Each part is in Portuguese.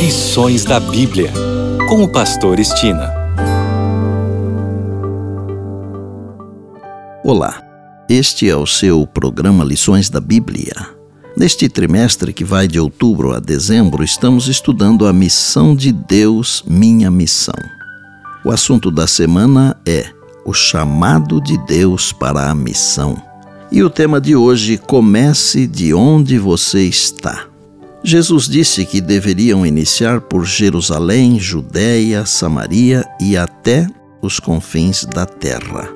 Lições da Bíblia, com o Pastor Estina. Olá, este é o seu programa Lições da Bíblia. Neste trimestre que vai de outubro a dezembro, estamos estudando a missão de Deus, minha missão. O assunto da semana é o chamado de Deus para a missão. E o tema de hoje, comece de onde você está. Jesus disse que deveriam iniciar por Jerusalém, Judéia, Samaria e até os confins da terra.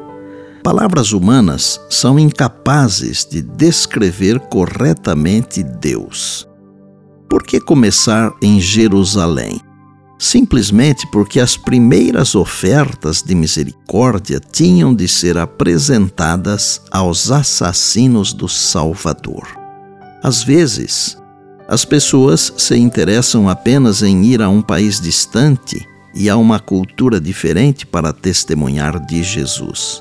Palavras humanas são incapazes de descrever corretamente Deus. Por que começar em Jerusalém? Simplesmente porque as primeiras ofertas de misericórdia tinham de ser apresentadas aos assassinos do Salvador. Às vezes, as pessoas se interessam apenas em ir a um país distante e a uma cultura diferente para testemunhar de Jesus,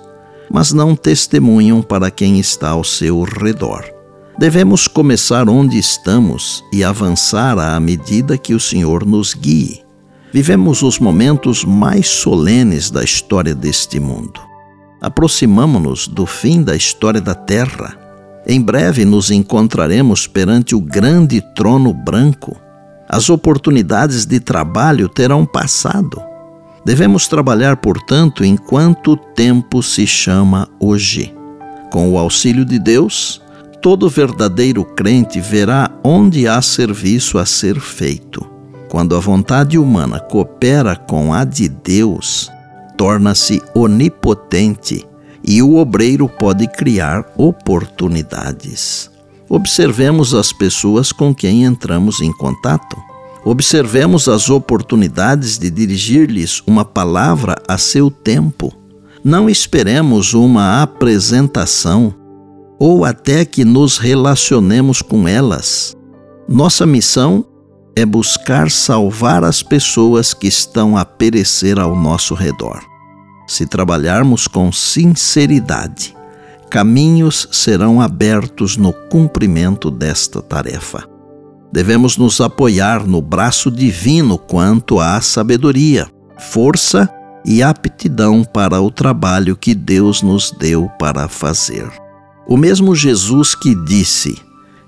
mas não testemunham para quem está ao seu redor. Devemos começar onde estamos e avançar à medida que o Senhor nos guie. Vivemos os momentos mais solenes da história deste mundo. Aproximamo-nos do fim da história da Terra em breve nos encontraremos perante o grande trono branco. As oportunidades de trabalho terão passado. Devemos trabalhar, portanto, enquanto o tempo se chama hoje. Com o auxílio de Deus, todo verdadeiro crente verá onde há serviço a ser feito. Quando a vontade humana coopera com a de Deus, torna-se onipotente e o obreiro pode criar oportunidades. Observemos as pessoas com quem entramos em contato. Observemos as oportunidades de dirigir-lhes uma palavra a seu tempo. Não esperemos uma apresentação ou até que nos relacionemos com elas. Nossa missão é buscar salvar as pessoas que estão a perecer ao nosso redor. Se trabalharmos com sinceridade, caminhos serão abertos no cumprimento desta tarefa. Devemos nos apoiar no braço divino quanto à sabedoria, força e aptidão para o trabalho que Deus nos deu para fazer. O mesmo Jesus que disse: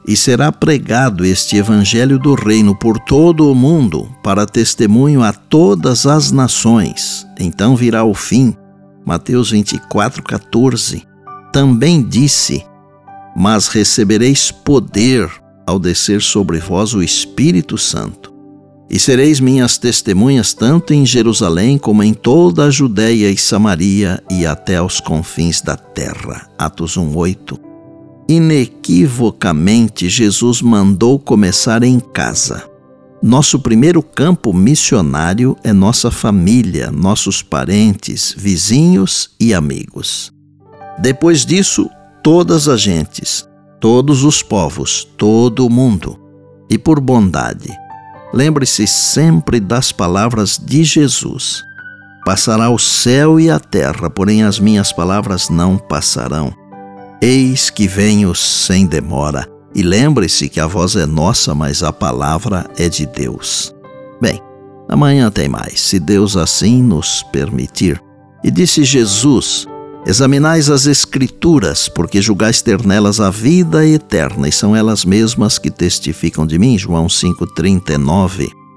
E será pregado este evangelho do reino por todo o mundo, para testemunho a todas as nações então virá o fim. Mateus 24, 14. Também disse: Mas recebereis poder ao descer sobre vós o Espírito Santo. E sereis minhas testemunhas tanto em Jerusalém como em toda a Judéia e Samaria e até aos confins da terra. Atos 1:8. Inequivocamente Jesus mandou começar em casa. Nosso primeiro campo missionário é nossa família, nossos parentes, vizinhos e amigos. Depois disso, todas as gentes, todos os povos, todo o mundo. E por bondade, lembre-se sempre das palavras de Jesus. Passará o céu e a terra, porém as minhas palavras não passarão. Eis que venho sem demora. E lembre-se que a voz é nossa, mas a palavra é de Deus. Bem, amanhã tem mais, se Deus assim nos permitir. E disse Jesus: Examinais as Escrituras, porque julgais ter nelas a vida eterna, e são elas mesmas que testificam de mim. João 5,39.